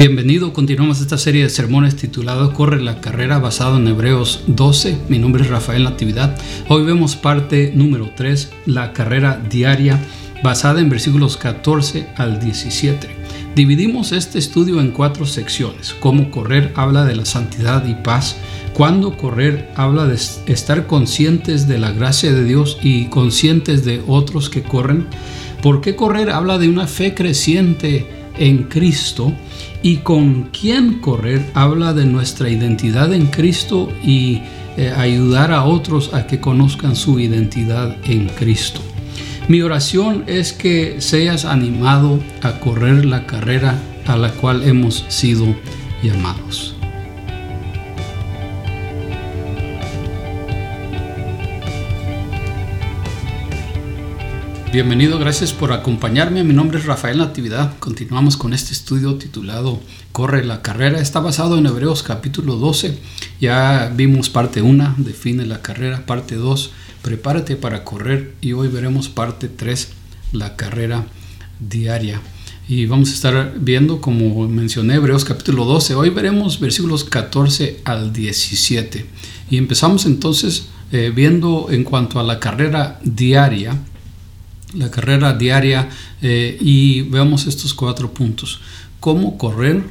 Bienvenido, continuamos esta serie de sermones titulado Corre la carrera basado en Hebreos 12. Mi nombre es Rafael Natividad. Hoy vemos parte número 3, la carrera diaria basada en versículos 14 al 17. Dividimos este estudio en cuatro secciones. Cómo correr habla de la santidad y paz. Cuando correr habla de estar conscientes de la gracia de Dios y conscientes de otros que corren. ¿Por qué correr habla de una fe creciente en Cristo? Y con quién correr habla de nuestra identidad en Cristo y eh, ayudar a otros a que conozcan su identidad en Cristo. Mi oración es que seas animado a correr la carrera a la cual hemos sido llamados. Bienvenido, gracias por acompañarme. Mi nombre es Rafael Natividad. Continuamos con este estudio titulado Corre la carrera. Está basado en Hebreos capítulo 12. Ya vimos parte 1, define la carrera, parte 2, prepárate para correr y hoy veremos parte 3, la carrera diaria. Y vamos a estar viendo, como mencioné, Hebreos capítulo 12. Hoy veremos versículos 14 al 17. Y empezamos entonces eh, viendo en cuanto a la carrera diaria la carrera diaria eh, y veamos estos cuatro puntos. ¿Cómo correr?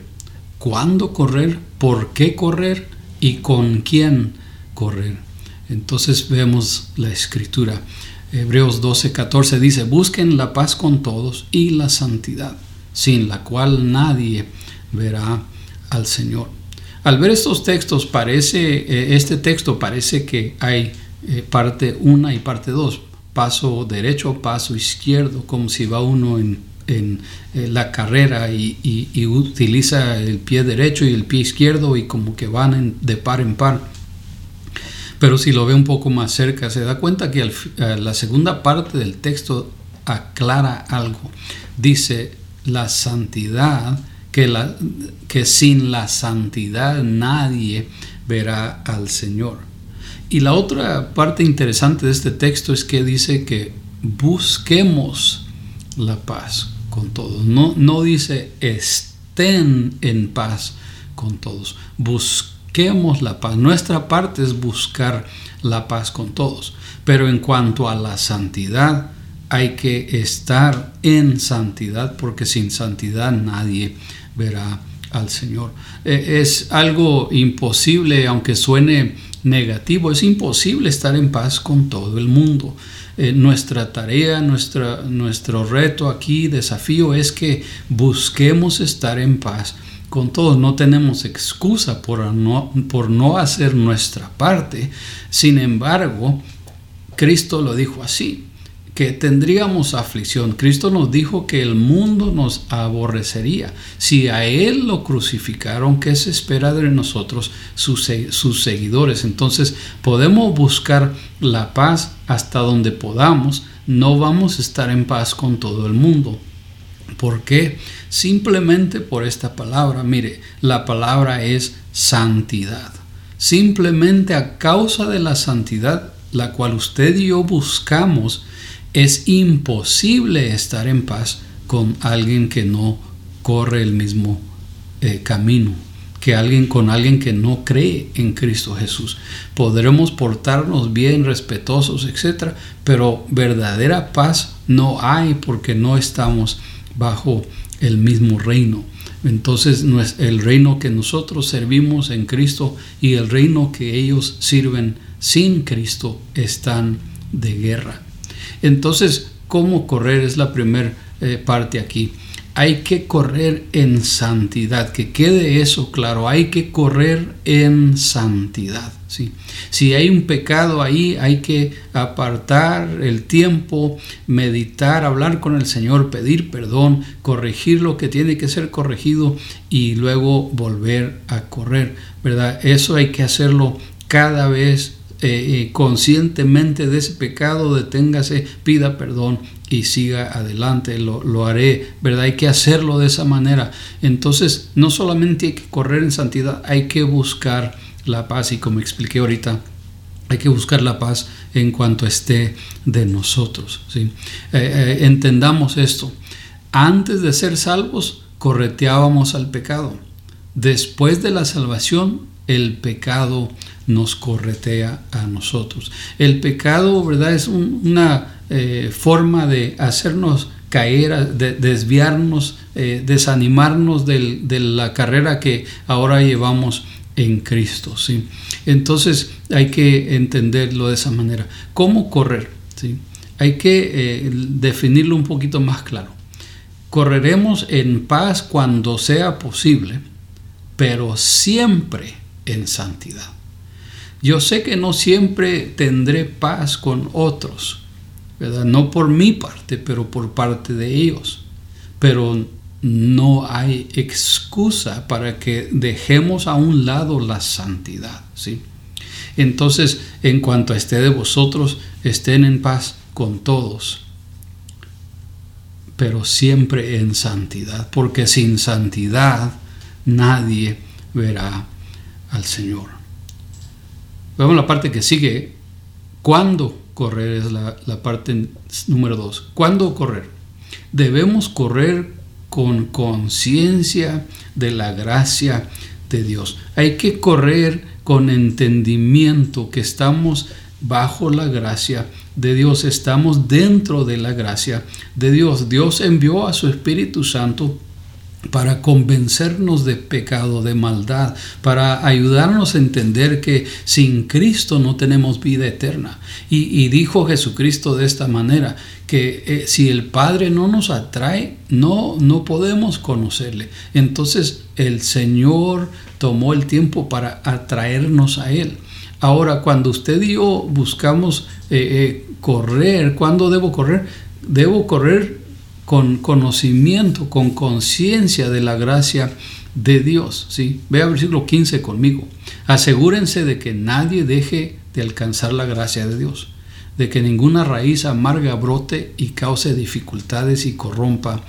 ¿Cuándo correr? ¿Por qué correr? ¿Y con quién correr? Entonces vemos la escritura. Hebreos 12, 14 dice, busquen la paz con todos y la santidad, sin la cual nadie verá al Señor. Al ver estos textos, parece, eh, este texto parece que hay eh, parte 1 y parte 2 paso derecho, paso izquierdo, como si va uno en, eh, la carrera y, utiliza el pie derecho y el pie izquierdo y como que van de par en par. Pero si lo ve un poco más cerca, se da cuenta que la segunda parte del texto aclara algo. Dice, la santidad, que, la, que sin la santidad nadie verá al Señor. Y la otra parte interesante de este texto es que dice que busquemos la paz con todos. No, no dice estén en paz con todos. Busquemos la paz. Nuestra parte es buscar la paz con todos. Pero en cuanto a la santidad, hay que estar en santidad porque sin santidad nadie verá al Señor. E, es algo imposible, aunque suene negativo. Es imposible estar en paz con todo el mundo. Eh, nuestra tarea, nuestra, nuestro reto aquí, desafío es que busquemos estar en paz con todos. No tenemos excusa por no, por no hacer nuestra parte. Sin embargo, Cristo lo dijo así que tendríamos aflicción. Cristo nos dijo que el mundo nos aborrecería. Si a Él lo crucificaron, ¿qué se espera de nosotros, sus, sus seguidores? Entonces podemos buscar la paz hasta donde podamos. No vamos a estar en paz con todo el mundo. ¿Por qué? Simplemente por esta palabra. Mire, la palabra es santidad. Simplemente a causa de la santidad, la cual usted y yo buscamos, es imposible estar en paz con alguien que no corre el mismo eh, camino, que alguien con alguien que no cree en Cristo Jesús. Podremos portarnos bien, respetuosos, etc. Pero verdadera paz no hay porque no estamos bajo el mismo reino. Entonces el reino que nosotros servimos en Cristo y el reino que ellos sirven sin Cristo están de guerra. Entonces, ¿cómo correr? Es la primera eh, parte aquí. Hay que correr en santidad, que quede eso claro, hay que correr en santidad. ¿sí? Si hay un pecado ahí, hay que apartar el tiempo, meditar, hablar con el Señor, pedir perdón, corregir lo que tiene que ser corregido y luego volver a correr, ¿verdad? Eso hay que hacerlo cada vez eh, eh, conscientemente de ese pecado, deténgase, pida perdón y siga adelante, lo, lo, haré, ¿verdad? Hay que hacerlo de esa manera. Entonces, no solamente hay que correr en santidad, hay que buscar la paz y como expliqué ahorita, hay que buscar la paz en cuanto esté de nosotros. ¿sí? Eh, entendamos esto. Antes de ser salvos, correteábamos al pecado. Después de la salvación, el pecado nos corretea a nosotros. El pecado, ¿verdad? Es una eh, forma de hacernos caer, de desviarnos, eh, desanimarnos de la carrera que ahora llevamos en Cristo. ¿sí? Entonces hay que entenderlo de esa manera. ¿Cómo correr? ¿sí? Hay que eh, definirlo un poquito más claro. Correremos en paz cuando sea posible, pero siempre en santidad. Yo sé que no siempre tendré paz con otros, ¿verdad? No por mi parte, pero por parte de ellos. Pero no hay excusa para que dejemos a un lado la santidad, ¿sí? Entonces, en cuanto esté de vosotros, estén en paz con todos, pero siempre en santidad, porque sin santidad nadie verá al Señor. Vemos la parte que sigue. ¿Cuándo correr? Es la, la parte número dos. ¿Cuándo correr? Debemos correr con conciencia de la gracia de Dios. Hay que correr con entendimiento que estamos bajo la gracia de Dios, estamos dentro de la gracia de Dios. Dios envió a su Espíritu Santo para convencernos de pecado, de maldad, para ayudarnos a entender que sin Cristo no tenemos vida eterna. Y, dijo Jesucristo de esta manera, que eh, si el Padre no nos atrae, no, no podemos conocerle. Entonces el Señor tomó el tiempo para atraernos a Él. Ahora, cuando usted y yo buscamos eh, eh, correr, ¿cuándo debo correr? Debo correr con conocimiento, con conciencia de la gracia de Dios. ¿sí? Ve al versículo 15 conmigo. Asegúrense de que nadie deje de alcanzar la gracia de Dios, de que ninguna raíz amarga brote y cause dificultades y corrompa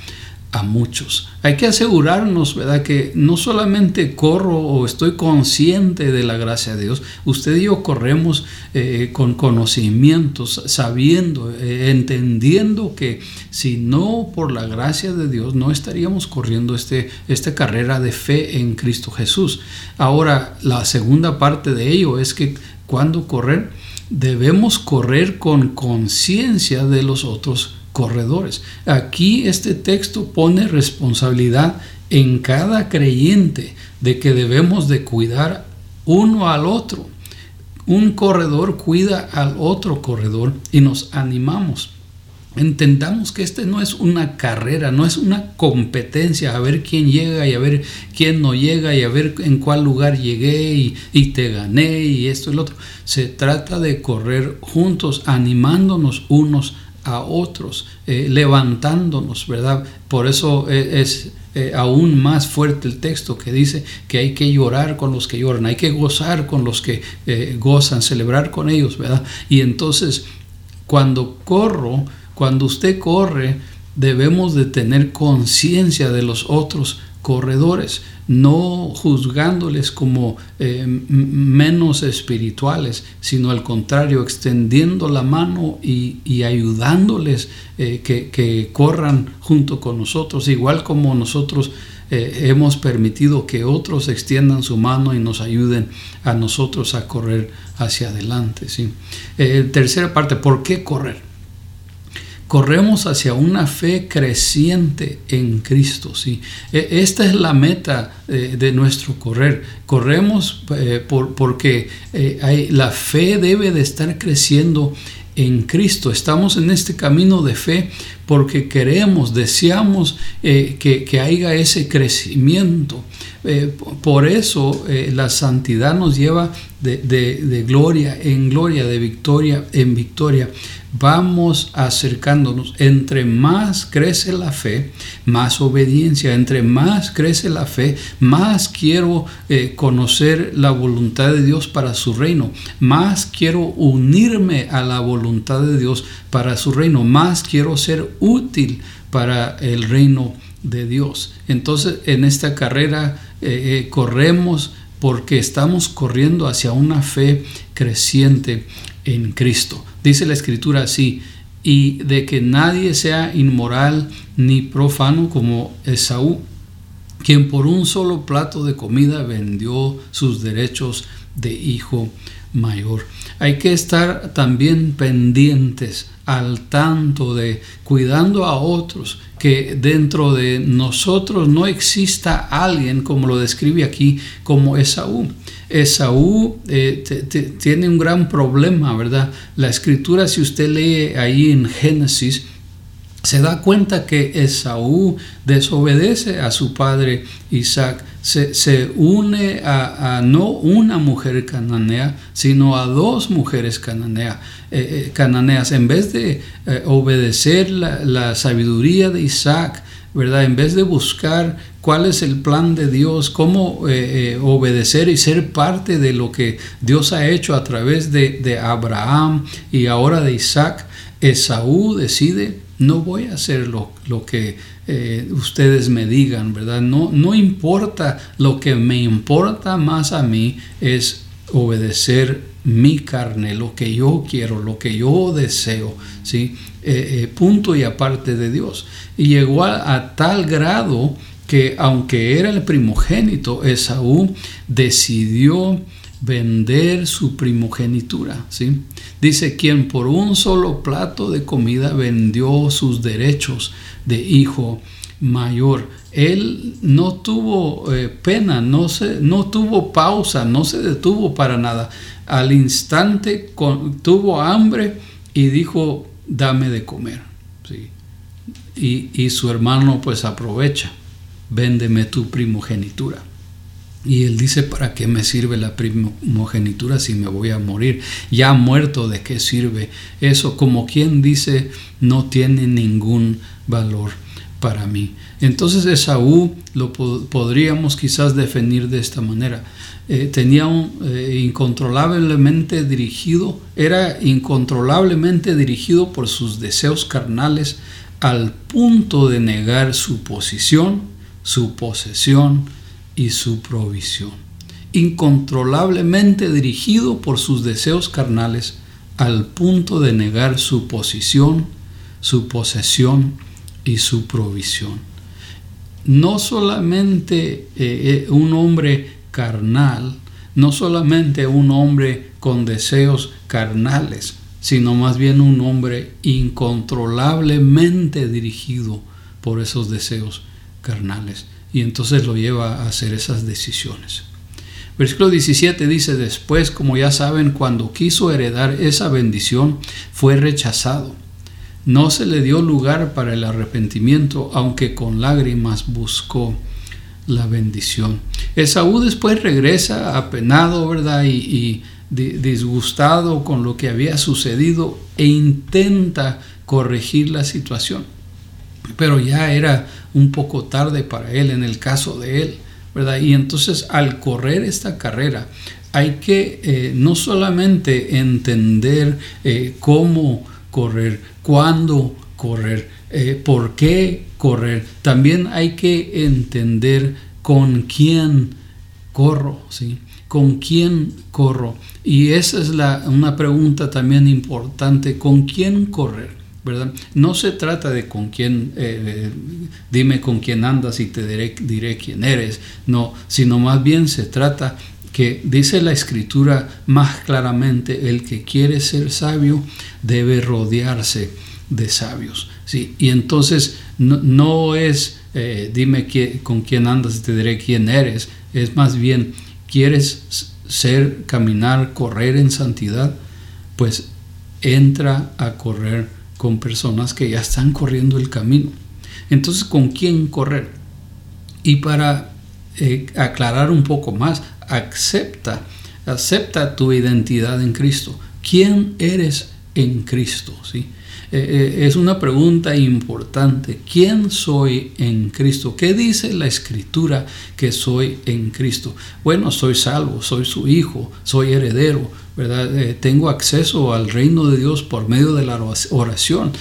a muchos. Hay que asegurarnos, ¿verdad? Que no solamente corro o estoy consciente de la gracia de Dios, usted y yo corremos eh, con conocimientos, sabiendo, eh, entendiendo que si no por la gracia de Dios no estaríamos corriendo este, esta carrera de fe en Cristo Jesús. Ahora, la segunda parte de ello es que cuando correr, debemos correr con conciencia de los otros corredores. Aquí este texto pone responsabilidad en cada creyente de que debemos de cuidar uno al otro. Un corredor cuida al otro corredor y nos animamos. Entendamos que este no es una carrera, no es una competencia, a ver quién llega y a ver quién no llega y a ver en cuál lugar llegué y, y te gané y esto y lo otro. Se trata de correr juntos, animándonos unos a otros, eh, levantándonos, ¿verdad? Por eso e, es, eh, aún más fuerte el texto que dice que hay que llorar con los que lloran, hay que gozar con los que eh, gozan, celebrar con ellos, ¿verdad? Y entonces, cuando corro, cuando usted corre, debemos de tener conciencia de los otros corredores, no juzgándoles como eh, menos espirituales, sino al contrario, extendiendo la mano y, ayudándoles eh, que, corran junto con nosotros, igual como nosotros eh, hemos permitido que otros extiendan su mano y nos ayuden a nosotros a correr hacia adelante. ¿sí? tercera parte, ¿por qué correr? Corremos hacia una fe creciente en Cristo. ¿sí? E, esta es la meta eh, de nuestro correr. Corremos eh, por, porque eh, la fe debe de estar creciendo en Cristo. Estamos en este camino de fe porque queremos, deseamos que, haya ese crecimiento. por eso la santidad nos lleva de, gloria en gloria, de victoria en victoria vamos acercándonos. Entre más crece la fe, más obediencia. Entre más crece la fe, más quiero eh, conocer la voluntad de Dios para su reino. Más quiero unirme a la voluntad de Dios para su reino. Más quiero ser útil para el reino de Dios. Entonces en esta carrera eh, eh, corremos porque estamos corriendo hacia una fe creciente en Cristo. Dice la escritura así, y de que nadie sea inmoral ni profano como Esaú, quien por un solo plato de comida vendió sus derechos de hijo mayor. Hay que estar también pendientes al tanto de cuidando a otros, que dentro de nosotros no exista alguien, como lo describe aquí, como Esaú. Esaú eh, tiene un gran problema, ¿verdad? La escritura, si usted lee ahí en Génesis, se da cuenta que Esaú desobedece a su padre Isaac, se, une a, no una mujer cananea, sino a dos mujeres cananea, eh, eh, cananeas. En vez de eh, obedecer la, sabiduría de Isaac, ¿verdad? En vez de buscar cuál es el plan de Dios, cómo obedecer y ser parte de lo que Dios ha hecho a través de, de Abraham y ahora de Isaac, Esaú decide no voy a hacer lo, que eh, ustedes me digan, ¿verdad? No, no importa, lo que me importa más a mí es obedecer mi carne, lo que yo quiero, lo que yo deseo, ¿sí? Eh, eh, punto y aparte de Dios. Y llegó a, tal grado que aunque era el primogénito, Esaú decidió vender su primogenitura, ¿sí? Dice, quien por un solo plato de comida vendió sus derechos de hijo mayor. Él no tuvo eh, pena, no, se, no tuvo pausa, no se detuvo para nada. Al instante tuvo hambre y dijo, dame de comer. ¿sí? Y, y su hermano pues aprovecha, véndeme tu primogenitura. Y él dice, ¿para qué me sirve la primogenitura si me voy a morir? Ya muerto, ¿de qué sirve eso? Como quien dice, no tiene ningún valor para mí. Entonces Esaú lo podríamos quizás definir de esta manera. Eh, tenía un eh, incontrolablemente dirigido, era incontrolablemente dirigido por sus deseos carnales al punto de negar su posición, su posesión, y su provisión, incontrolablemente dirigido por sus deseos carnales al punto de negar su posición, su posesión y su provisión. No solamente eh, eh, un hombre carnal, no solamente un hombre con deseos carnales, sino más bien un hombre incontrolablemente dirigido por esos deseos carnales y entonces lo lleva a hacer esas decisiones. Versículo 17 dice, después, como ya saben, cuando quiso heredar esa bendición, fue rechazado. No se le dio lugar para el arrepentimiento, aunque con lágrimas buscó la bendición. Esaú después regresa apenado, ¿verdad? Y, y disgustado con lo que había sucedido e intenta corregir la situación pero ya era un poco tarde para él en el caso de él, ¿verdad? Y entonces al correr esta carrera hay que eh, no solamente entender eh, cómo correr, cuándo correr, eh, por qué correr, también hay que entender con quién corro, ¿sí? ¿Con quién corro? Y esa es la, una pregunta también importante, ¿con quién correr? No se trata de con quién, eh, dime con quién andas y te diré, diré quién eres, no, sino más bien se trata que dice la escritura más claramente, el que quiere ser sabio debe rodearse de sabios. ¿sí? Y entonces no, es, eh, dime con quién andas y te diré quién eres, es más bien, ¿quieres ser, caminar, correr en santidad? Pues entra a correr con personas que ya están corriendo el camino. Entonces, ¿con quién correr? Y para eh, aclarar un poco más, acepta, acepta tu identidad en Cristo. ¿Quién eres en Cristo? ¿Sí? Eh, eh, es una pregunta importante. ¿Quién soy en Cristo? ¿Qué dice la escritura que soy en Cristo? Bueno, soy salvo, soy su hijo, soy heredero, eh, tengo acceso al reino de Dios por medio de la oración.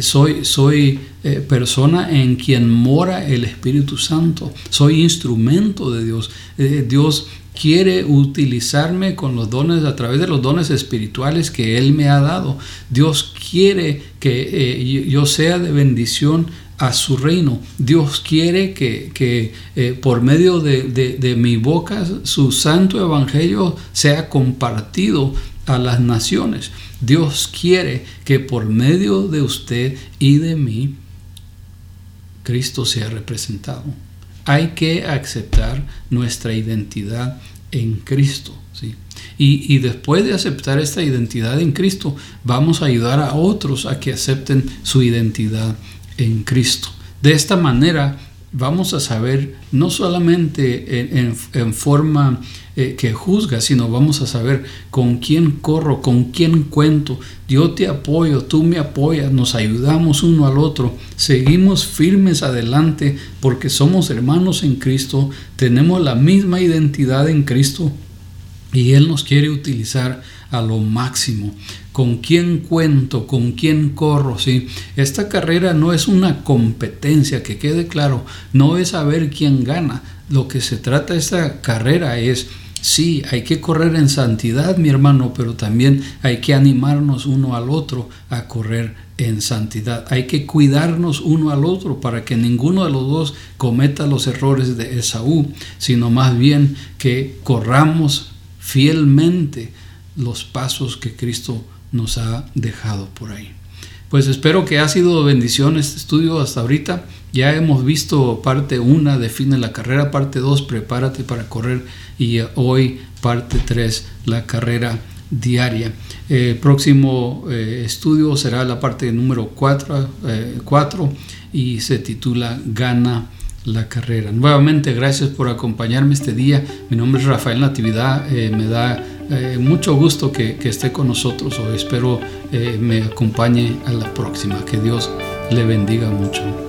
Soy soy persona en quien mora el Espíritu Santo. Soy instrumento de Dios. Dios quiere utilizarme con los dones a través de los dones espirituales que Él me ha dado. Dios quiere que yo sea de bendición a su reino. Dios quiere que, eh, por medio de, mi boca su santo evangelio sea compartido a las naciones. Dios quiere que por medio de usted y de mí, Cristo sea representado. Hay que aceptar nuestra identidad en Cristo. ¿sí? Y, y, después de aceptar esta identidad en Cristo, vamos a ayudar a otros a que acepten su identidad en Cristo. De esta manera vamos a saber no solamente en, forma eh, que juzga, sino vamos a saber con quién corro, con quién cuento. Yo te apoyo, tú me apoyas, nos ayudamos uno al otro, seguimos firmes adelante porque somos hermanos en Cristo, tenemos la misma identidad en Cristo y Él nos quiere utilizar a lo máximo. ¿Con quién cuento? ¿Con quién corro? ¿sí? Esta carrera no es una competencia, que quede claro, no es saber quién gana. Lo que se trata esta carrera es, sí, hay que correr en santidad, mi hermano, pero también hay que animarnos uno al otro a correr en santidad. Hay que cuidarnos uno al otro para que ninguno de los dos cometa los errores de Esaú, sino más bien que corramos fielmente los pasos que Cristo nos ha dejado por ahí. Pues espero que ha sido bendición este estudio hasta ahorita. Ya hemos visto parte 1, define la carrera, parte 2, prepárate para correr y hoy parte 3, la carrera diaria. El próximo eh, estudio será la parte número 4, 4 eh, y se titula Gana la carrera. Nuevamente, gracias por acompañarme este día. Mi nombre es Rafael Natividad. Eh, me da eh, mucho gusto que, esté con nosotros o espero eh, me acompañe a la próxima. Que Dios le bendiga mucho.